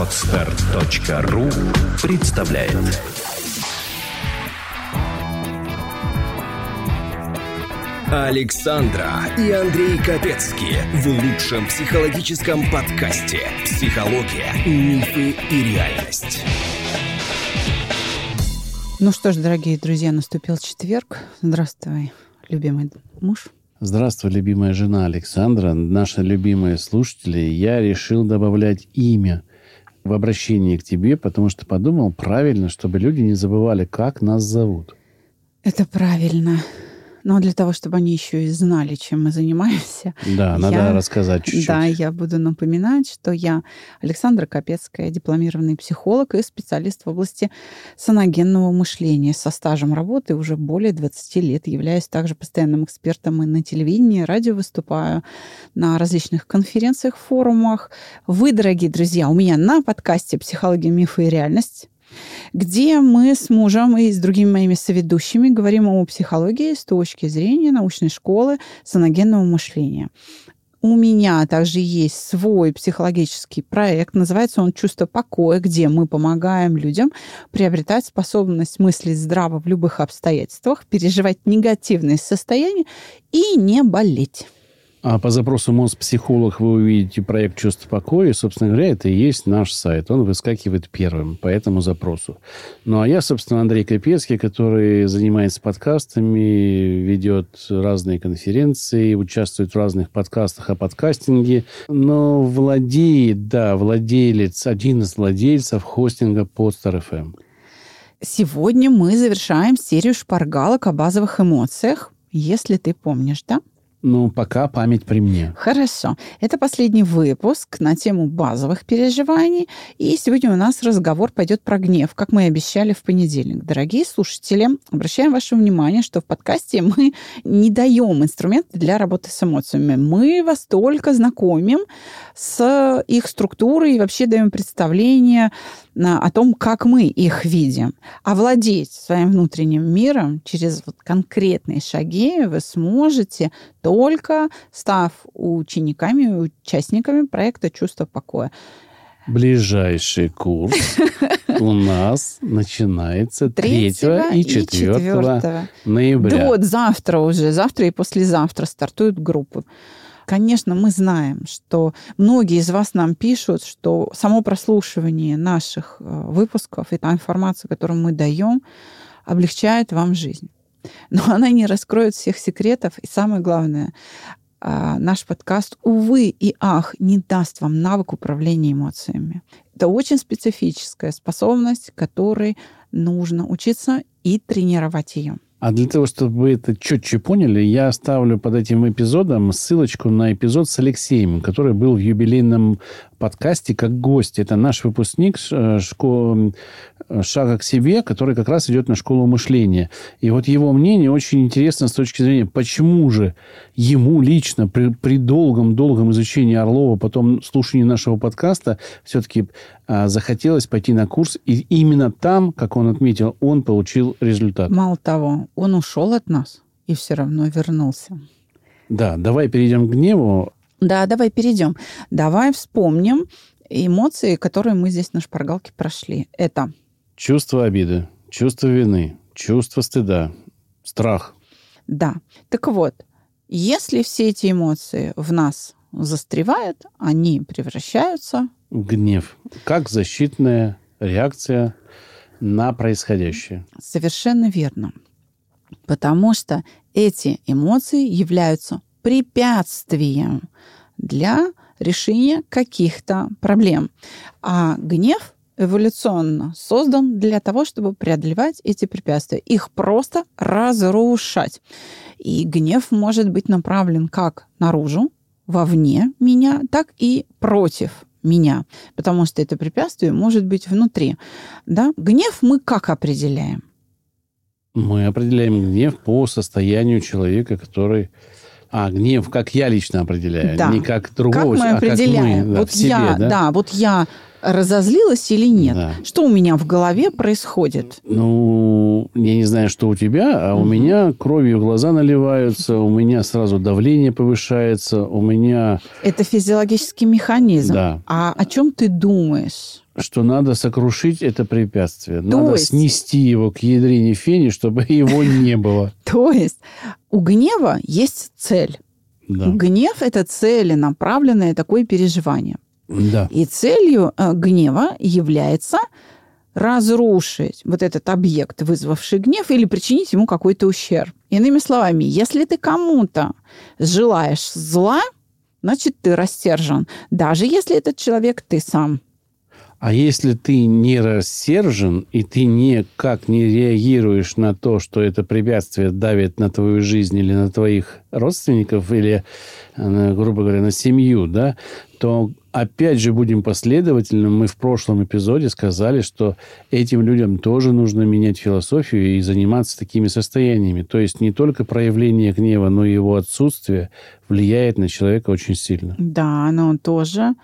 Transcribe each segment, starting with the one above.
Отстар.ру представляет Александра и Андрей Капецки в лучшем психологическом подкасте «Психология, мифы и реальность». Ну что ж, дорогие друзья, наступил четверг. Здравствуй, любимый муж. Здравствуй, любимая жена Александра, наши любимые слушатели. Я решил добавлять имя в обращении к тебе, потому что подумал правильно, чтобы люди не забывали, как нас зовут. Это правильно. Но для того, чтобы они еще и знали, чем мы занимаемся. Да, надо я, рассказать чуть-чуть. Да, я буду напоминать, что я Александра Капецкая, дипломированный психолог и специалист в области саногенного мышления со стажем работы уже более 20 лет. Являюсь также постоянным экспертом и на телевидении, радио выступаю на различных конференциях, форумах. Вы, дорогие друзья, у меня на подкасте «Психология, мифы и реальность» где мы с мужем и с другими моими соведущими говорим о психологии с точки зрения научной школы саногенного мышления. У меня также есть свой психологический проект, называется он «Чувство покоя», где мы помогаем людям приобретать способность мыслить здраво в любых обстоятельствах, переживать негативные состояния и не болеть. А по запросу «Мозпсихолог» вы увидите проект «Чувство покоя». И, собственно говоря, это и есть наш сайт. Он выскакивает первым по этому запросу. Ну, а я, собственно, Андрей Капецкий, который занимается подкастами, ведет разные конференции, участвует в разных подкастах о подкастинге. Но владеет, да, владелец, один из владельцев хостинга Podster FM. Сегодня мы завершаем серию шпаргалок о базовых эмоциях, если ты помнишь, да? Ну, пока память при мне. Хорошо. Это последний выпуск на тему базовых переживаний. И сегодня у нас разговор пойдет про гнев, как мы и обещали в понедельник. Дорогие слушатели, обращаем ваше внимание, что в подкасте мы не даем инструменты для работы с эмоциями. Мы вас только знакомим с их структурой и вообще даем представление о том, как мы их видим. Овладеть своим внутренним миром через вот конкретные шаги вы сможете только став учениками и участниками проекта «Чувство покоя». Ближайший курс у нас начинается 3 и 4 ноября. вот завтра уже, завтра и послезавтра стартуют группы. Конечно, мы знаем, что многие из вас нам пишут, что само прослушивание наших э, выпусков и та информация, которую мы даем, облегчает вам жизнь. Но она не раскроет всех секретов. И самое главное, а, наш подкаст, увы и ах, не даст вам навык управления эмоциями. Это очень специфическая способность, которой нужно учиться и тренировать ее. А для того, чтобы вы это четче поняли, я оставлю под этим эпизодом ссылочку на эпизод с Алексеем, который был в юбилейном подкасте как гость. Это наш выпускник э, школы э, «Шага к себе», который как раз идет на школу мышления. И вот его мнение очень интересно с точки зрения, почему же ему лично при, при долгом-долгом изучении Орлова, потом слушании нашего подкаста, все-таки а, захотелось пойти на курс. И именно там, как он отметил, он получил результат. Мало того, он ушел от нас и все равно вернулся. Да, давай перейдем к гневу. Да, давай перейдем. Давай вспомним эмоции, которые мы здесь на шпаргалке прошли. Это чувство обиды, чувство вины, чувство стыда, страх. Да. Так вот, если все эти эмоции в нас застревают, они превращаются в гнев, как защитная реакция на происходящее. Совершенно верно. Потому что эти эмоции являются препятствием для решения каких-то проблем. А гнев эволюционно создан для того, чтобы преодолевать эти препятствия, их просто разрушать. И гнев может быть направлен как наружу, вовне меня, так и против меня, потому что это препятствие может быть внутри. Да? Гнев мы как определяем? Мы определяем гнев по состоянию человека, который а, гнев, как я лично определяю, да. не как другого, как мы определяем? а как мы, да, вот себе, я, да? да, вот я разозлилась или нет? Да. Что у меня в голове происходит? Ну, я не знаю, что у тебя, а угу. у меня кровью глаза наливаются, у меня сразу давление повышается, у меня... Это физиологический механизм. Да. А о чем ты думаешь? Что надо сокрушить это препятствие. надо есть... снести его к ядрине фени, чтобы его не было. То есть у гнева есть цель. Да. Гнев – это целенаправленное такое переживание. Да. И целью э, гнева является разрушить вот этот объект, вызвавший гнев, или причинить ему какой-то ущерб. Иными словами, если ты кому-то желаешь зла, значит, ты растержен, даже если этот человек ты сам. А если ты не рассержен, и ты никак не реагируешь на то, что это препятствие давит на твою жизнь или на твоих родственников, или, э, грубо говоря, на семью, да, то опять же будем последовательным. Мы в прошлом эпизоде сказали, что этим людям тоже нужно менять философию и заниматься такими состояниями. То есть не только проявление гнева, но и его отсутствие влияет на человека очень сильно. Да, но тоже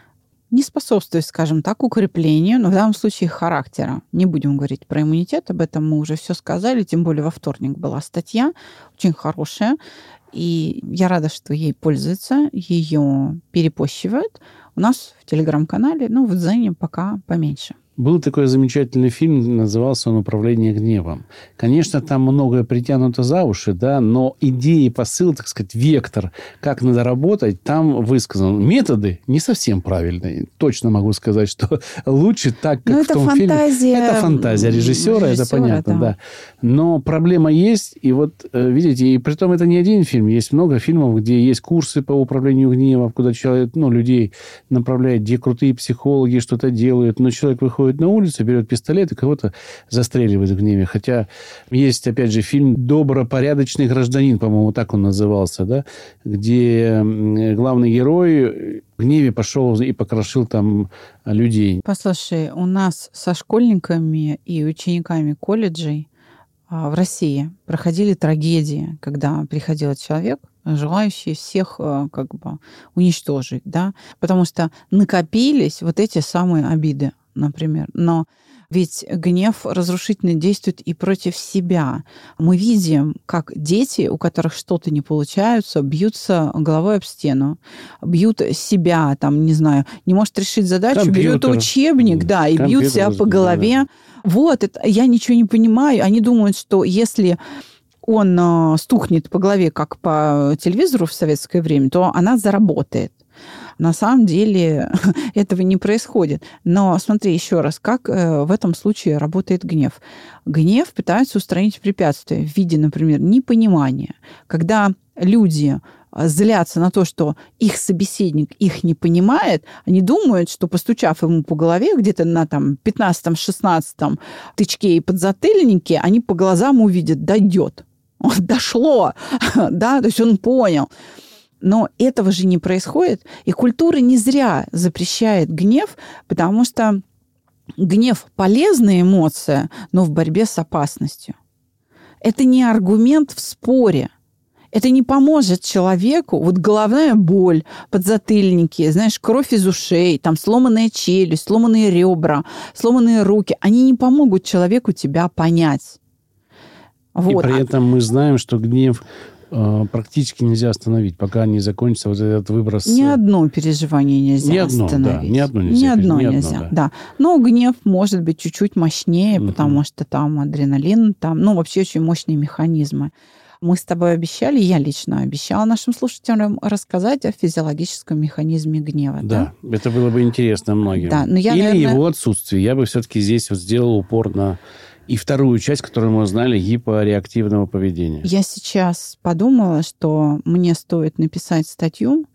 не способствует, скажем так, укреплению, но в данном случае характера. Не будем говорить про иммунитет, об этом мы уже все сказали, тем более во вторник была статья, очень хорошая, и я рада, что ей пользуются, ее перепощивают. У нас в телеграм-канале, ну, в Дзене пока поменьше. Был такой замечательный фильм, назывался он «Управление гневом». Конечно, там многое притянуто за уши, да, но идеи, посыл, так сказать, вектор, как надо работать, там высказан. Методы не совсем правильные. Точно могу сказать, что лучше так, как но в это том фантазия фильме. Это фантазия режиссера, это понятно, да. да. Но проблема есть, и вот, э, видите, и при том это не один фильм. Есть много фильмов, где есть курсы по управлению гневом, куда человек, ну, людей направляет, где крутые психологи что-то делают, но человек выходит выходит на улицу, берет пистолет и кого-то застреливает в гневе. Хотя есть, опять же, фильм «Добропорядочный гражданин», по-моему, так он назывался, да, где главный герой в гневе пошел и покрошил там людей. Послушай, у нас со школьниками и учениками колледжей а, в России проходили трагедии, когда приходил человек, желающий всех а, как бы уничтожить, да, потому что накопились вот эти самые обиды например. Но ведь гнев разрушительно действует и против себя. Мы видим, как дети, у которых что-то не получается, бьются головой об стену, бьют себя, там, не знаю, не может решить задачу, Компьютер. берет учебник, да, и Компьютер, бьют себя по голове. Да. Вот, это, я ничего не понимаю. Они думают, что если он э, стукнет по голове, как по телевизору в советское время, то она заработает. На самом деле этого не происходит. Но смотри еще раз, как э, в этом случае работает гнев. Гнев пытается устранить препятствия в виде, например, непонимания. Когда люди э, злятся на то, что их собеседник их не понимает, они думают, что постучав ему по голове где-то на там 15-16 тычке и подзатыльнике, они по глазам увидят, дойдет. Он дошло, да, то есть он понял. Но этого же не происходит. И культура не зря запрещает гнев, потому что гнев – полезная эмоция, но в борьбе с опасностью. Это не аргумент в споре. Это не поможет человеку. Вот головная боль, подзатыльники, знаешь, кровь из ушей, там сломанная челюсть, сломанные ребра, сломанные руки. Они не помогут человеку тебя понять. Вот. И при этом мы знаем, что гнев практически нельзя остановить, пока не закончится вот этот выброс. Ни одно переживание нельзя ни одно, остановить. Да, ни одно нельзя. Ни одно ни нельзя, одно, да. да. Но гнев может быть чуть-чуть мощнее, uh потому что там адреналин, там, ну, вообще очень мощные механизмы. Мы с тобой обещали, я лично обещала нашим слушателям рассказать о физиологическом механизме гнева. Да, да? это было бы интересно многим. Да, но я, Или наверное... его отсутствие. Я бы все-таки здесь вот сделал упор на и вторую часть, которую мы узнали, гипореактивного поведения. Я сейчас подумала, что мне стоит написать статью,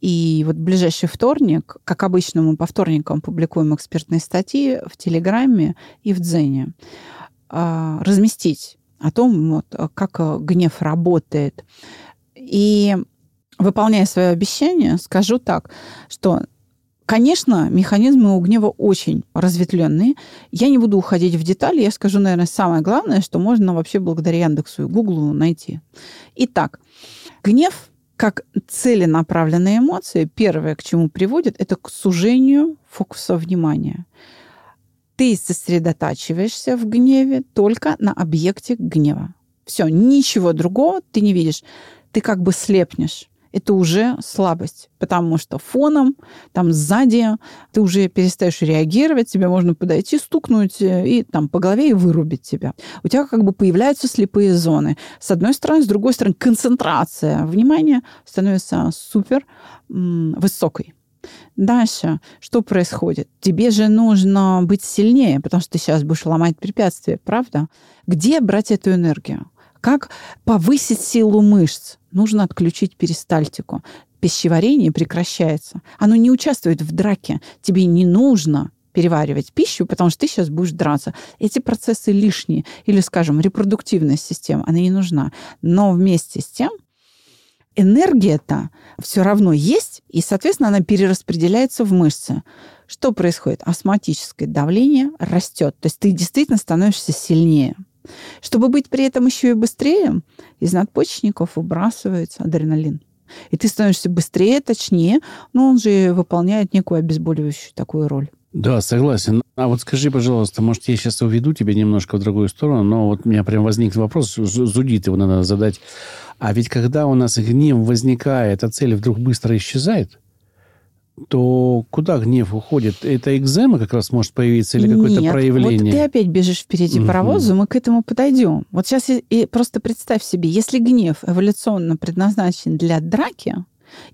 и вот ближайший вторник, как обычно, мы по вторникам публикуем экспертные статьи в Телеграме и в Дзене, а, разместить о том, вот, как гнев работает. И выполняя свое обещание, скажу так, что Конечно, механизмы у гнева очень разветвленные. Я не буду уходить в детали, я скажу, наверное, самое главное, что можно вообще благодаря Яндексу и Гуглу найти. Итак, гнев как целенаправленная эмоция, первое, к чему приводит, это к сужению фокуса внимания. Ты сосредотачиваешься в гневе только на объекте гнева. Все, ничего другого ты не видишь. Ты как бы слепнешь. Это уже слабость, потому что фоном, там сзади ты уже перестаешь реагировать, тебе можно подойти, стукнуть э, и там по голове и вырубить тебя. У тебя как бы появляются слепые зоны. С одной стороны, с другой стороны, концентрация внимания становится супер высокой. Дальше, что происходит? Тебе же нужно быть сильнее, потому что ты сейчас будешь ломать препятствия, правда? Где брать эту энергию? Как повысить силу мышц? Нужно отключить перистальтику. Пищеварение прекращается. Оно не участвует в драке. Тебе не нужно переваривать пищу, потому что ты сейчас будешь драться. Эти процессы лишние. Или, скажем, репродуктивная система, она не нужна. Но вместе с тем энергия-то все равно есть, и, соответственно, она перераспределяется в мышцы. Что происходит? Астматическое давление растет. То есть ты действительно становишься сильнее. Чтобы быть при этом еще и быстрее, из надпочечников выбрасывается адреналин. И ты становишься быстрее, точнее, но он же выполняет некую обезболивающую такую роль. Да, согласен. А вот скажи, пожалуйста, может, я сейчас уведу тебя немножко в другую сторону, но вот у меня прям возник вопрос, зудит его надо задать. А ведь когда у нас гнев возникает, а цель вдруг быстро исчезает, то куда гнев уходит? Это экзема как раз может появиться или какое-то проявление? вот ты опять бежишь впереди угу. паровоза, мы к этому подойдем. Вот сейчас и, и просто представь себе, если гнев эволюционно предназначен для драки,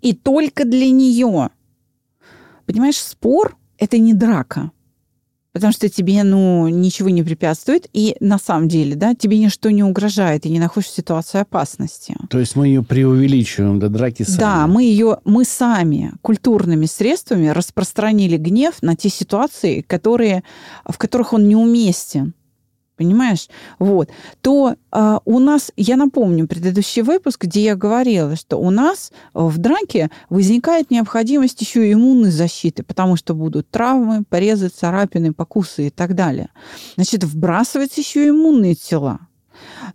и только для нее, понимаешь, спор — это не драка потому что тебе, ну, ничего не препятствует, и на самом деле, да, тебе ничто не угрожает, и не находишься в ситуации опасности. То есть мы ее преувеличиваем до драки сами. Да, мы ее, мы сами культурными средствами распространили гнев на те ситуации, которые, в которых он неуместен понимаешь? Вот. То э, у нас, я напомню предыдущий выпуск, где я говорила, что у нас в драке возникает необходимость еще иммунной защиты, потому что будут травмы, порезы, царапины, покусы и так далее. Значит, вбрасываются еще иммунные тела.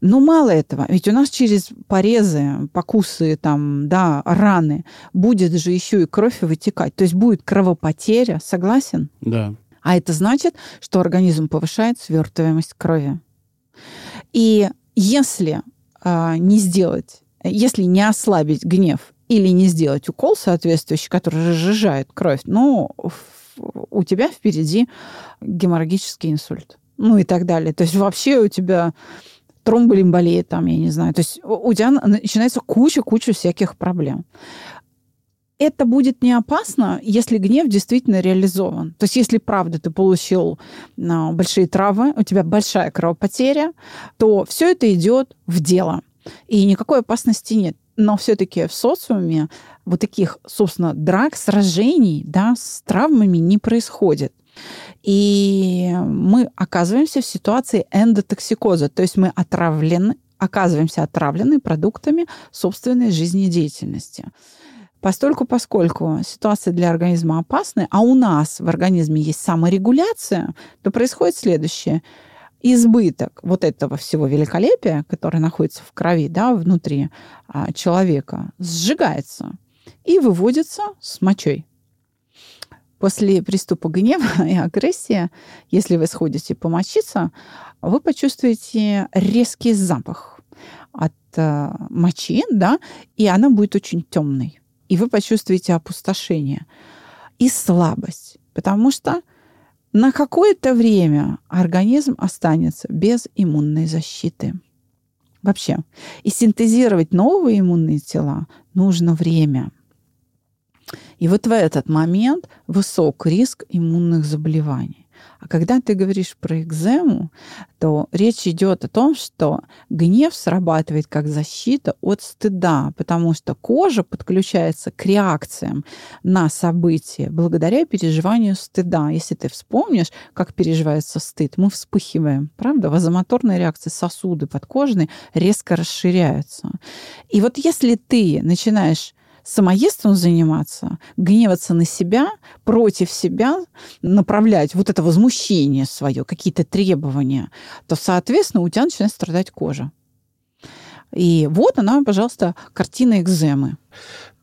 Но мало этого, ведь у нас через порезы, покусы, там, да, раны будет же еще и кровь вытекать. То есть будет кровопотеря, согласен? Да. А это значит, что организм повышает свертываемость крови. И если э, не сделать, если не ослабить гнев или не сделать укол соответствующий, который разжижает кровь, ну, у тебя впереди геморрагический инсульт. Ну и так далее. То есть вообще у тебя тромболимболия там, я не знаю. То есть у тебя начинается куча-куча всяких проблем это будет не опасно, если гнев действительно реализован. То есть если правда ты получил а, большие травмы, у тебя большая кровопотеря, то все это идет в дело. И никакой опасности нет. Но все-таки в социуме вот таких, собственно, драк, сражений да, с травмами не происходит. И мы оказываемся в ситуации эндотоксикоза, то есть мы отравлены, оказываемся отравлены продуктами собственной жизнедеятельности. Постольку, поскольку ситуация для организма опасная, а у нас в организме есть саморегуляция, то происходит следующее. Избыток вот этого всего великолепия, которое находится в крови, да, внутри а, человека, сжигается и выводится с мочой. После приступа гнева и агрессии, если вы сходите помочиться, вы почувствуете резкий запах от э, мочи, да, и она будет очень темной и вы почувствуете опустошение и слабость, потому что на какое-то время организм останется без иммунной защиты. Вообще. И синтезировать новые иммунные тела нужно время. И вот в этот момент высок риск иммунных заболеваний. А когда ты говоришь про экзему, то речь идет о том, что гнев срабатывает как защита от стыда, потому что кожа подключается к реакциям на события благодаря переживанию стыда. Если ты вспомнишь, как переживается стыд, мы вспыхиваем, правда? Вазомоторная реакция, сосуды подкожные резко расширяются. И вот если ты начинаешь самоедством заниматься, гневаться на себя, против себя, направлять вот это возмущение свое, какие-то требования, то, соответственно, у тебя начинает страдать кожа. И вот она, пожалуйста, картина экземы.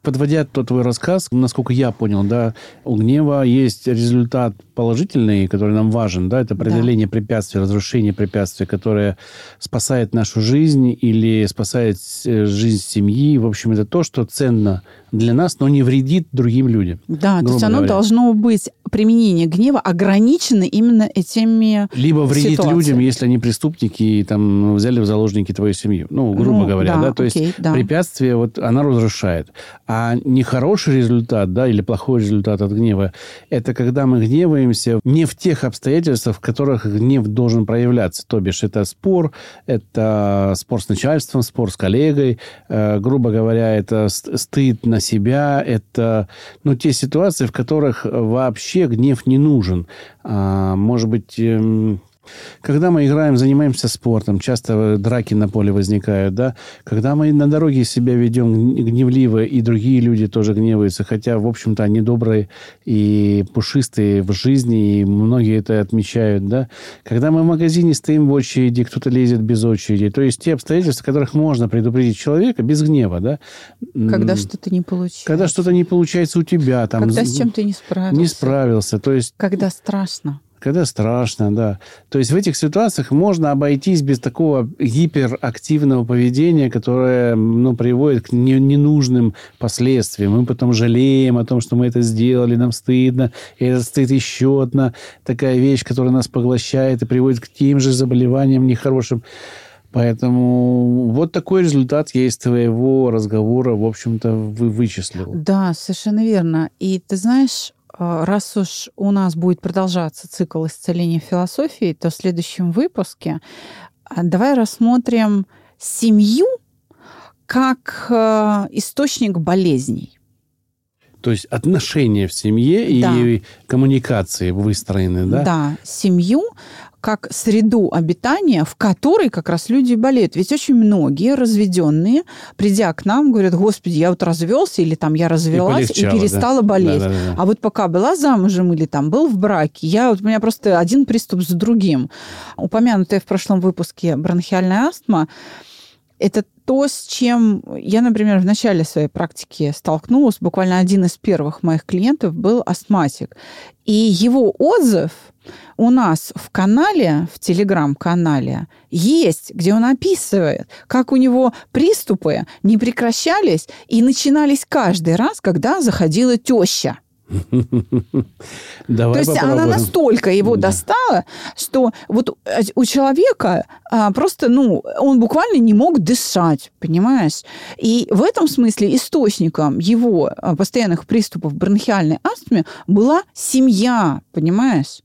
Подводя тот твой рассказ, насколько я понял, да, у гнева есть результат положительный, который нам важен, да, это преодоление да. препятствий, разрушение препятствий, которое спасает нашу жизнь или спасает э, жизнь семьи. В общем, это то, что ценно для нас, но не вредит другим людям. Да, то есть оно говоря. должно быть, применение гнева ограничено именно этими Либо вредит ситуациями. людям, если они преступники и там взяли в заложники твою семью. Ну, грубо ну, говоря, да, да? то окей, есть да. препятствие вот она разрушает. А нехороший результат, да, или плохой результат от гнева, это когда мы гневаемся не в тех обстоятельствах, в которых гнев должен проявляться. То бишь, это спор, это спор с начальством, спор с коллегой, э, грубо говоря, это стыд на себя, это ну, те ситуации, в которых вообще гнев не нужен. А, может быть, эм, когда мы играем, занимаемся спортом, часто драки на поле возникают, да. Когда мы на дороге себя ведем гневливо, и другие люди тоже гневаются, хотя, в общем-то, они добрые и пушистые в жизни, и многие это отмечают, да. Когда мы в магазине стоим в очереди, кто-то лезет без очереди. То есть те обстоятельства, которых можно предупредить человека без гнева, да. Когда что-то не получается. Когда что-то не получается у тебя. Там, Когда с чем-то не справился. Не справился. То есть... Когда страшно. Когда страшно, да. То есть в этих ситуациях можно обойтись без такого гиперактивного поведения, которое ну, приводит к ненужным последствиям. Мы потом жалеем о том, что мы это сделали, нам стыдно. И это стыд еще одна такая вещь, которая нас поглощает и приводит к тем же заболеваниям нехорошим. Поэтому вот такой результат я из твоего разговора, в общем-то, вы вычислил. Да, совершенно верно. И ты знаешь, раз уж у нас будет продолжаться цикл исцеления философии, то в следующем выпуске а, давай рассмотрим семью как а, источник болезней. То есть отношения в семье да. и коммуникации выстроены, да? Да, семью как среду обитания, в которой как раз люди болеют. Ведь очень многие разведенные, придя к нам, говорят, господи, я вот развелся, или там я развелась и, и перестала да. болеть. Да, да, да. А вот пока была замужем или там был в браке, я, вот у меня просто один приступ за другим. Упомянутая в прошлом выпуске бронхиальная астма, это то, с чем я, например, в начале своей практики столкнулась. Буквально один из первых моих клиентов был астматик. И его отзыв у нас в канале, в телеграм-канале, есть, где он описывает, как у него приступы не прекращались и начинались каждый раз, когда заходила теща. Давай То есть попробуем. она настолько его да. достала, что вот э, у человека а, просто, ну, он буквально не мог дышать, понимаешь? И в этом смысле источником его а, постоянных приступов бронхиальной астмы была семья, понимаешь?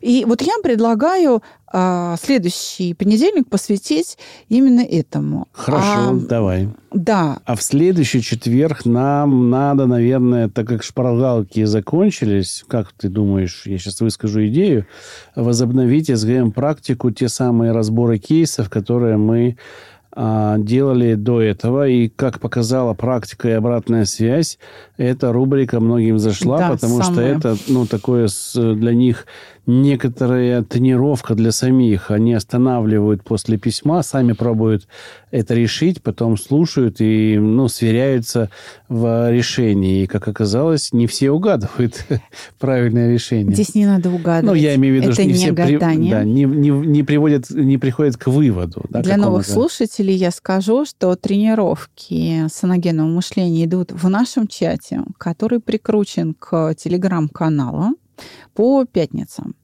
И вот я предлагаю а, следующий понедельник посвятить именно этому. Хорошо, а, давай. Да. А в следующий четверг нам надо, наверное, так как шпаргалки закончились, как ты думаешь, я сейчас выскажу идею, возобновить СГМ-практику, те самые разборы кейсов, которые мы а, делали до этого. И, как показала практика и обратная связь, эта рубрика многим зашла, да, потому самое. что это ну, такое для них некоторая тренировка для самих. Они останавливают после письма, сами пробуют это решить, потом слушают и ну, сверяются в решении. И, как оказалось, не все угадывают правильное решение. Здесь не надо угадывать. Ну, я имею в виду, это что не, не все при, да, не, не, не, приводят, не приходят к выводу. Да, для новых слушателей я скажу, что тренировки саногенного мышления идут в нашем чате, который прикручен к телеграм-каналу по пятницам.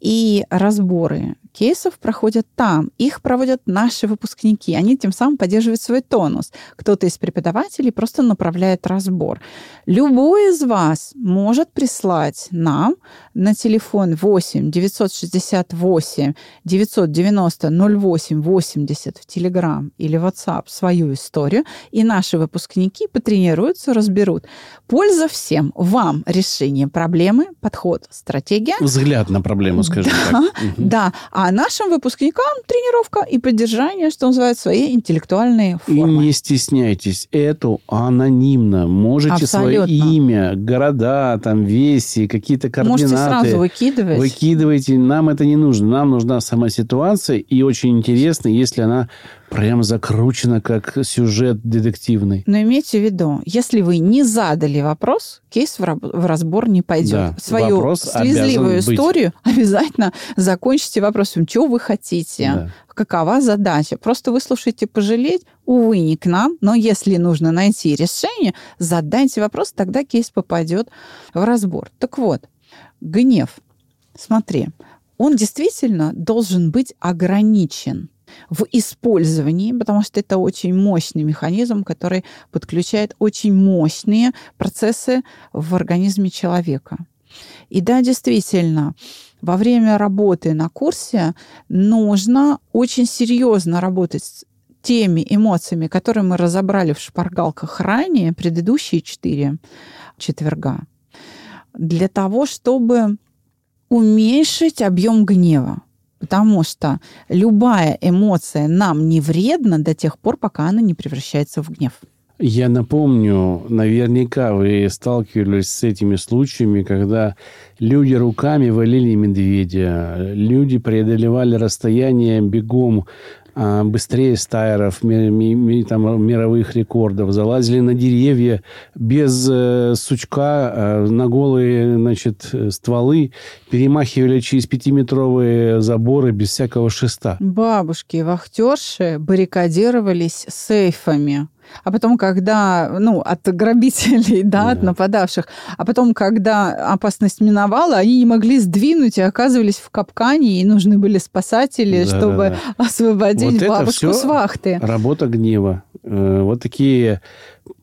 И разборы кейсов проходят там. Их проводят наши выпускники. Они тем самым поддерживают свой тонус. Кто-то из преподавателей просто направляет разбор. Любой из вас может прислать нам на телефон 8 968 990 08 80 в Telegram или WhatsApp свою историю, и наши выпускники потренируются, разберут. Польза всем. Вам решение проблемы, подход, стратегия. Взгляд на проблему, скажем да, так. Да. А А нашим выпускникам тренировка и поддержание, что называется, своей интеллектуальной формы. И не стесняйтесь, это анонимно. Можете Абсолютно. свое имя, города, там, веси, какие-то координаты. Можете сразу выкидывать. Выкидывайте. Нам это не нужно. Нам нужна сама ситуация. И очень интересно, если она прям закручена, как сюжет детективный. Но имейте в виду, если вы не задали вопрос, кейс в, раб- в разбор не пойдет. Да, Свою вопрос слезливую обязан быть. историю обязательно закончите вопросом, что вы хотите, Да. какова задача. Просто выслушайте пожалеть, увы, не к нам, но если нужно найти решение, задайте вопрос, тогда кейс попадет в разбор. Так вот, гнев, смотри, он действительно должен быть ограничен в использовании, потому что это очень мощный механизм, который подключает очень мощные процессы в организме человека. И да, действительно, во время работы на курсе нужно очень серьезно работать с теми эмоциями, которые мы разобрали в шпаргалках ранее, предыдущие четыре четверга, для того, чтобы уменьшить объем гнева. Потому что любая эмоция нам не вредна до тех пор, пока она не превращается в гнев. Я напомню, наверняка вы сталкивались с этими случаями, когда люди руками валили медведя, люди преодолевали расстояние бегом быстрее стайеров, там, мировых рекордов, залазили на деревья без э, сучка э, на голые значит, стволы, перемахивали через пятиметровые заборы без всякого шеста. Бабушки вахтерши баррикадировались сейфами. А потом, когда, ну, от грабителей, да, от Да. нападавших, а потом, когда опасность миновала, они не могли сдвинуть и оказывались в капкане, и нужны были спасатели, Да, чтобы да, да. освободить Вот бабушку с вахты. Работа гнева. Э, Вот такие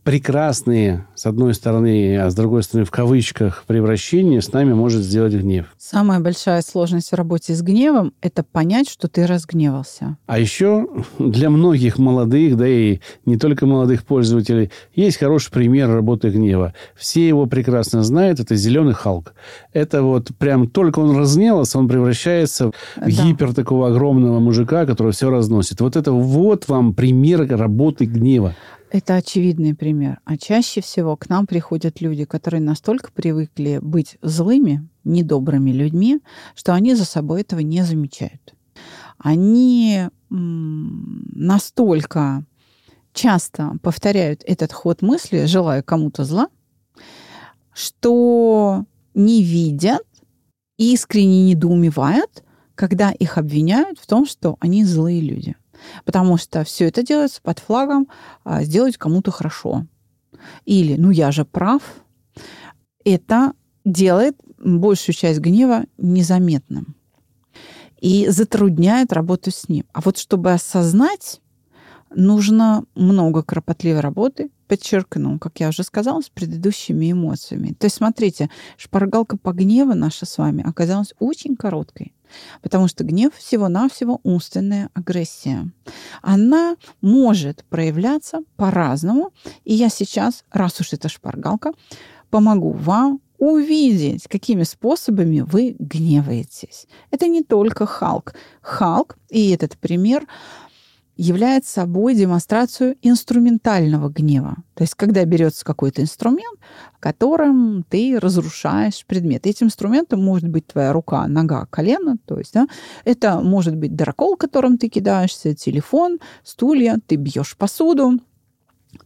прекрасные, с одной стороны, а с другой стороны, в кавычках, превращения с нами может сделать гнев. Самая большая сложность в работе с гневом – это понять, что ты разгневался. А еще для многих молодых, да и не только молодых пользователей, есть хороший пример работы гнева. Все его прекрасно знают. Это зеленый Халк. Это вот прям только он разгневался, он превращается в Да. гипер такого огромного мужика, который все разносит. Вот это вот вам пример работы гнева. Это очевидный пример. А чаще всего к нам приходят люди, которые настолько привыкли быть злыми, недобрыми людьми, что они за собой этого не замечают. Они настолько часто повторяют этот ход мысли, желая кому-то зла, что не видят, искренне недоумевают, когда их обвиняют в том, что они злые люди. Потому что все это делается под флагом а, сделать кому-то хорошо. Или, ну я же прав. Это делает большую часть гнева незаметным и затрудняет работу с ним. А вот чтобы осознать, нужно много кропотливой работы, подчеркну, как я уже сказала, с предыдущими эмоциями. То есть, смотрите, шпаргалка по гневу наша с вами оказалась очень короткой. Потому что гнев всего-навсего умственная агрессия. Она может проявляться по-разному. И я сейчас, раз уж это шпаргалка, помогу вам увидеть, какими способами вы гневаетесь. Это не только Халк. Халк, и этот пример, является собой демонстрацию инструментального гнева. То есть, когда берется какой-то инструмент, которым ты разрушаешь предмет. Этим инструментом может быть твоя рука, нога, колено. То есть, да, это может быть дракол, которым ты кидаешься, телефон, стулья, ты бьешь посуду.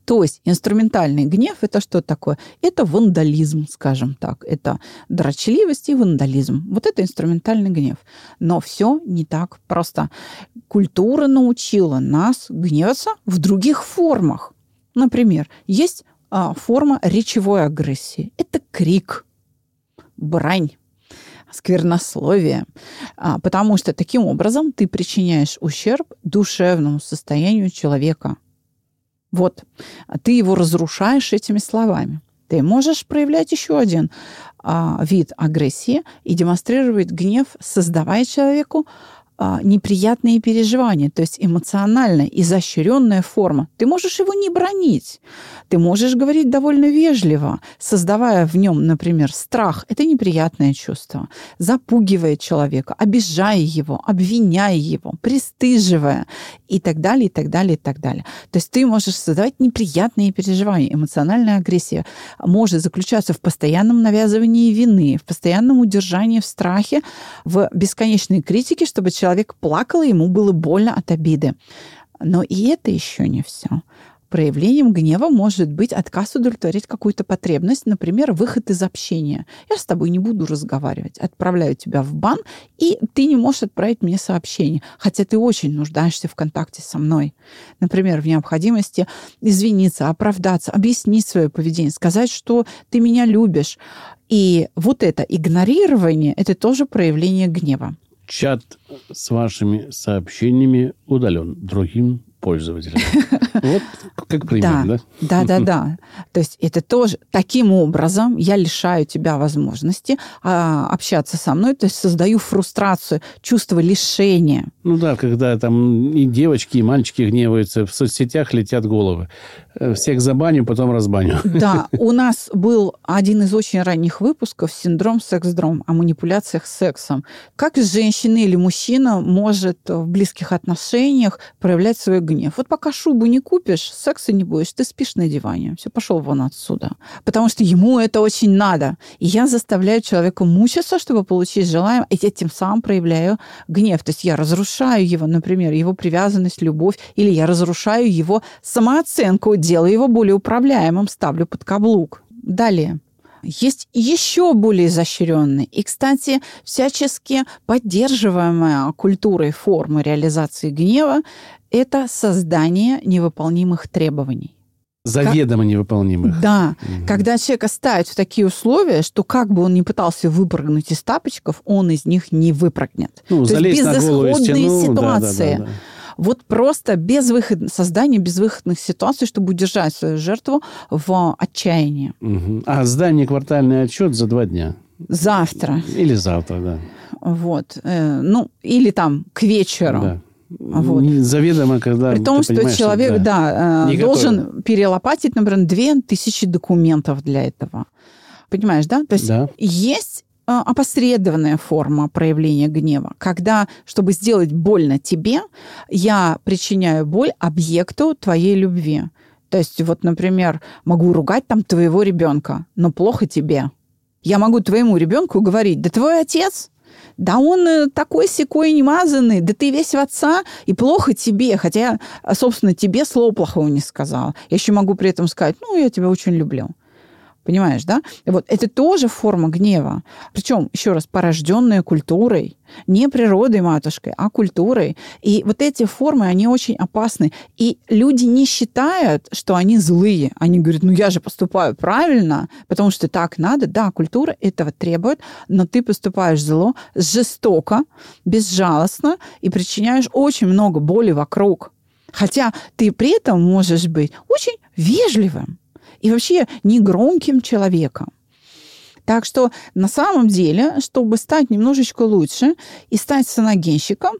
То есть инструментальный гнев – это что такое? Это вандализм, скажем так. Это дрочливость и вандализм. Вот это инструментальный гнев. Но все не так просто. Культура научила нас гневаться в других формах. Например, есть а, форма речевой агрессии. Это крик, брань, сквернословие, а, потому что таким образом ты причиняешь ущерб душевному состоянию человека. Вот, А ты его разрушаешь этими словами. Ты можешь проявлять еще один а, вид агрессии и демонстрировать гнев, создавая человеку неприятные переживания, то есть эмоциональная, изощренная форма. Ты можешь его не бронить, ты можешь говорить довольно вежливо, создавая в нем, например, страх. Это неприятное чувство. Запугивая человека, обижая его, обвиняя его, пристыживая и так далее, и так далее, и так далее. То есть ты можешь создавать неприятные переживания. Эмоциональная агрессия может заключаться в постоянном навязывании вины, в постоянном удержании в страхе, в бесконечной критике, чтобы человек плакал, и ему было больно от обиды. Но и это еще не все. Проявлением гнева может быть отказ удовлетворить какую-то потребность, например, выход из общения. Я с тобой не буду разговаривать, отправляю тебя в бан, и ты не можешь отправить мне сообщение, хотя ты очень нуждаешься в контакте со мной. Например, в необходимости извиниться, оправдаться, объяснить свое поведение, сказать, что ты меня любишь. И вот это игнорирование, это тоже проявление гнева. Чат с вашими сообщениями удален другим пользователям. Вот как пример, да? Да, да, да. То есть это тоже таким образом я лишаю тебя возможности а, общаться со мной, то есть создаю фрустрацию, чувство лишения. Ну да, когда там и девочки, и мальчики гневаются, в соцсетях летят головы. Э, всех забаню, потом разбаню. Да, у нас был один из очень ранних выпусков «Синдром секс-дром» о манипуляциях сексом. Как женщина или мужчина может в близких отношениях проявлять свой гнев? Вот пока шубу не купишь, секса не будешь, ты спишь на диване. Все, пошел вон отсюда. Потому что ему это очень надо. И я заставляю человека мучиться, чтобы получить желаемое, и я тем самым проявляю гнев. То есть я разрушаю его, например, его привязанность, любовь, или я разрушаю его самооценку, делаю его более управляемым, ставлю под каблук. Далее. Есть еще более изощренные и, кстати, всячески поддерживаемая культурой формы реализации гнева – это создание невыполнимых требований. Заведомо как... невыполнимых. Да. Угу. Когда человека ставят в такие условия, что как бы он ни пытался выпрыгнуть из тапочков, он из них не выпрыгнет. Ну, То есть безысходные стену, ситуации. Да, да, да, да. Вот просто без выход... создание безвыходных ситуаций, чтобы удержать свою жертву в отчаянии. Угу. А сдание квартальный отчет за два дня? Завтра. Или завтра, да. Вот. Э, ну, или там к вечеру. Да. Вот. Заведомо, когда При том, что человек, что, да, да должен готовы. перелопатить, например, две тысячи документов для этого. Понимаешь, да? То есть да. есть опосредованная форма проявления гнева, когда, чтобы сделать больно тебе, я причиняю боль объекту твоей любви. То есть вот, например, могу ругать там твоего ребенка, но плохо тебе. Я могу твоему ребенку говорить, да твой отец, да он э, такой секой немазанный, да ты весь в отца, и плохо тебе, хотя, собственно, тебе слова плохого не сказал. Я еще могу при этом сказать, ну, я тебя очень люблю. Понимаешь, да? Вот это тоже форма гнева. Причем, еще раз, порожденная культурой. Не природой матушкой, а культурой. И вот эти формы, они очень опасны. И люди не считают, что они злые. Они говорят, ну я же поступаю правильно, потому что так надо. Да, культура этого требует, но ты поступаешь зло, жестоко, безжалостно и причиняешь очень много боли вокруг. Хотя ты при этом можешь быть очень вежливым и вообще негромким человеком. Так что на самом деле, чтобы стать немножечко лучше и стать саногенщиком,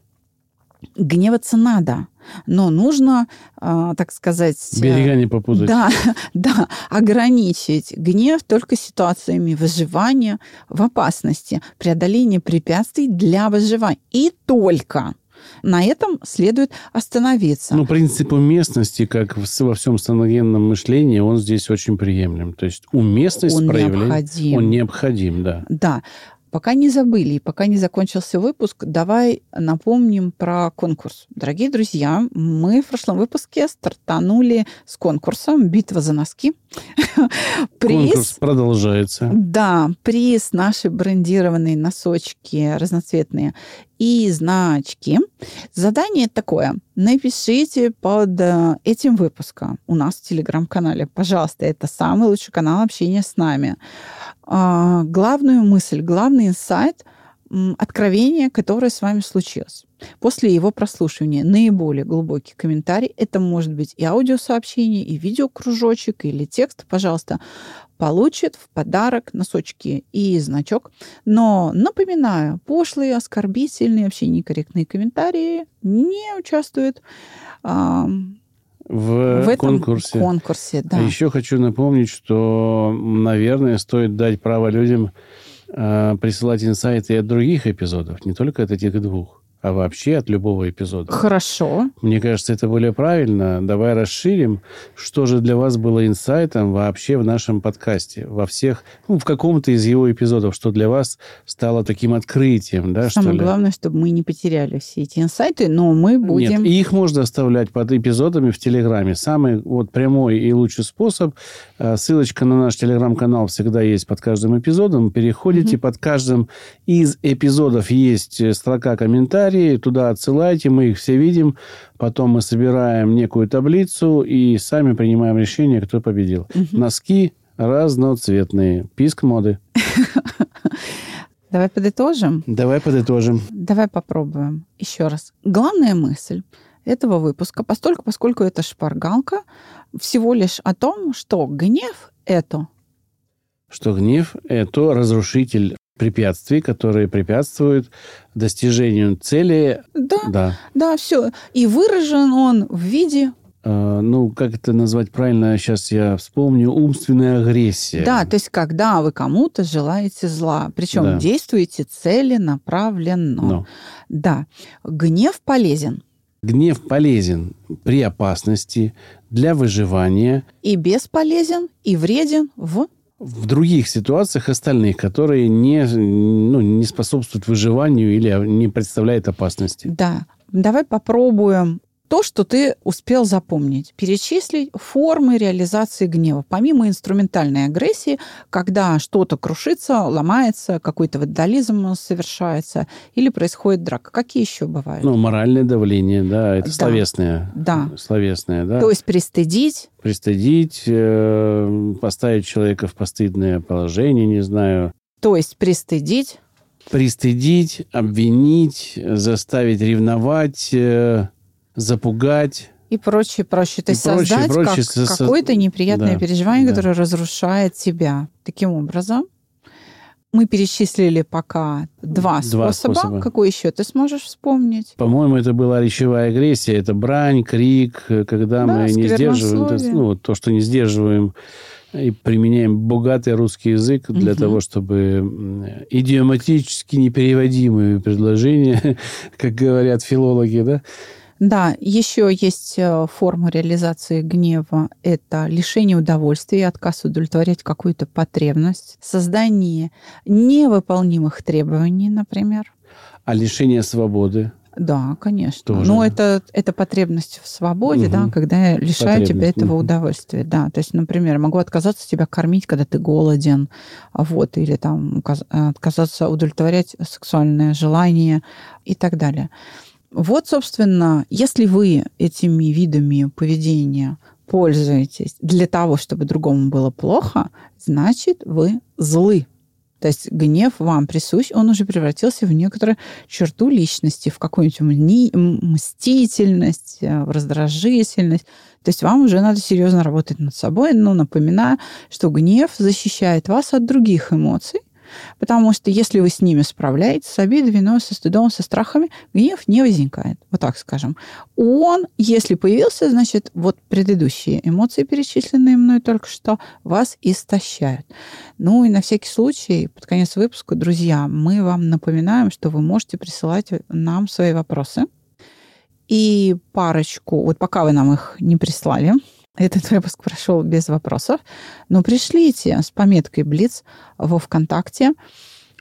гневаться надо. Но нужно, э, так сказать... Берега не попутать. Да, да, ограничить гнев только ситуациями выживания в опасности, преодоления препятствий для выживания. И только. На этом следует остановиться. Ну, принцип уместности, как во всем станогенном мышлении, он здесь очень приемлем. То есть уместность он проявления... Необходим. Он необходим, да. Да. Пока не забыли, пока не закончился выпуск, давай напомним про конкурс. Дорогие друзья, мы в прошлом выпуске стартанули с конкурсом «Битва за носки». приз, Конкурс продолжается. Да, приз наши брендированные носочки разноцветные и значки. Задание такое. Напишите под э, этим выпуском у нас в Телеграм-канале. Пожалуйста, это самый лучший канал общения с нами. А, главную мысль, главный инсайт откровение, которое с вами случилось. После его прослушивания наиболее глубокий комментарий, это может быть и аудиосообщение, и видеокружочек, или текст, пожалуйста, получит в подарок носочки и значок. Но напоминаю, пошлые, оскорбительные, вообще некорректные комментарии не участвуют а, в, в этом конкурсе. конкурсе да. А еще хочу напомнить, что, наверное, стоит дать право людям присылать инсайты от других эпизодов, не только от этих двух а вообще от любого эпизода. Хорошо. Мне кажется, это более правильно. Давай расширим, что же для вас было инсайтом вообще в нашем подкасте, во всех, ну, в каком-то из его эпизодов, что для вас стало таким открытием, да, Самое что ли? главное, чтобы мы не потеряли все эти инсайты, но мы будем... Нет, их можно оставлять под эпизодами в Телеграме. Самый вот прямой и лучший способ. э, Ссылочка на наш Телеграм-канал всегда есть под каждым эпизодом. Переходите, Мгм. под каждым из эпизодов есть э, строка комментарии, туда отсылайте, мы их все видим. Потом мы собираем некую таблицу и сами принимаем решение, кто победил. Мгм. Носки разноцветные. Писк моды. Давай подытожим. Давай подытожим. Давай попробуем еще раз. Главная мысль этого выпуска, постольку, поскольку это шпаргалка, всего лишь о том, что гнев — это что гнев – это разрушитель препятствий, которые препятствуют достижению цели. да, Да. да, все. И выражен он в виде Э, ну, как это назвать правильно, сейчас я вспомню, умственная агрессия. Да, то есть когда вы кому-то желаете зла, причем Да. действуете целенаправленно. Но Да, гнев полезен гнев полезен при опасности, для выживания, и бесполезен, и вреден в... в других ситуациях остальных, которые не, ну, не способствуют выживанию или не представляют опасности. Да, давай попробуем то, что ты успел запомнить. Перечислить формы реализации гнева. Помимо инструментальной агрессии, когда что-то крушится, ломается, какой-то вандализм совершается или происходит драка. Какие еще бывают? Ну, моральное давление, да, это Да. словесное. Да. Словесное, да. То есть пристыдить, Пристыдить, э, поставить человека в постыдное положение, не знаю. то есть пристыдить, Пристыдить, обвинить, заставить ревновать, э, запугать. и прочее, прочее. То есть прочее, создать прочее, как- со- какое-то неприятное да, переживание, да. которое разрушает тебя. Таким образом, мы перечислили пока два, Два способа. способа. Какой еще ты сможешь вспомнить? По-моему, это была речевая агрессия, это брань, крик, когда Да, мы не сдерживаем, то, ну, то, что не сдерживаем и применяем богатый русский язык для Мгм. того, чтобы идиоматически непереводимые предложения, как говорят филологи, да, Да, еще есть э, форма реализации гнева. Это лишение удовольствия, отказ удовлетворять какую-то потребность, создание невыполнимых требований, например. а лишение свободы. Да, конечно. Тоже. Но это, это потребность в свободе, Мгм. да, когда я лишаю тебя этого мгм. удовольствия. Да, то есть, например, могу отказаться тебя кормить, когда ты голоден, а вот, или там указ- отказаться удовлетворять сексуальное желание и так далее. Вот, собственно, если вы этими видами поведения пользуетесь для того, чтобы другому было плохо, значит, вы злы. То есть гнев вам присущ, он уже превратился в некоторую черту личности, в какую-нибудь мстительность, э, в раздражительность. То есть вам уже надо серьезно работать над собой. Но напоминаю, что гнев защищает вас от других эмоций, потому что если вы с ними справляетесь, с обидой, виной, со стыдом, со страхами, гнев не возникает. Вот так скажем. Он, если появился, значит, вот предыдущие эмоции, перечисленные мной только что, вас истощают. Ну и на всякий случай, под конец выпуска, друзья, мы вам напоминаем, что вы можете присылать нам свои вопросы. И парочку, вот пока вы нам их не прислали, этот выпуск прошел без вопросов, но пришлите с пометкой «Блиц» во ВКонтакте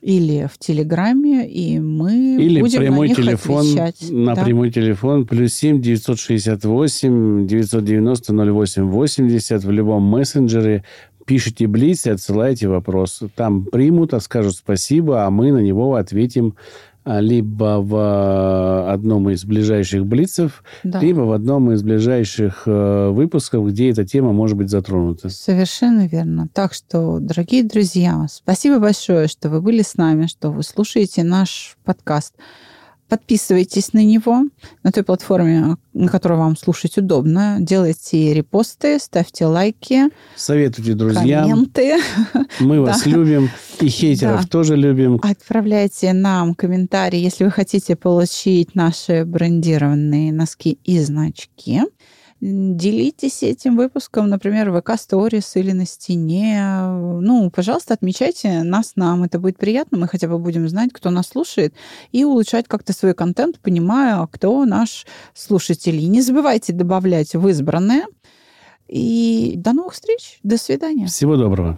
или в Телеграме, и мы Или будем прямой на них телефон, отвечать. на Да. прямой телефон, плюс 7 968 990 08 80 в любом мессенджере. Пишите Блиц и отсылайте вопрос. Там примут, а скажут спасибо, а мы на него ответим либо в одном из ближайших блицев, Да. либо в одном из ближайших э, выпусков, где эта тема может быть затронута. Совершенно верно. Так что, дорогие друзья, спасибо большое, что вы были с нами, что вы слушаете наш подкаст. Подписывайтесь на него на той платформе, на которой вам слушать удобно. Делайте репосты, ставьте лайки, Советуйте друзьям. комменты. Мы вас Да. любим. И хейтеров Да. тоже любим. Отправляйте нам комментарии, если вы хотите получить наши брендированные носки и значки. Делитесь этим выпуском, например, в ВК Stories или на стене. Ну, пожалуйста, отмечайте нас нам. Это будет приятно. Мы хотя бы будем знать, кто нас слушает, и улучшать как-то свой контент, понимая, кто наш слушатель. И не забывайте добавлять в избранное. И до новых встреч. До свидания. Всего доброго.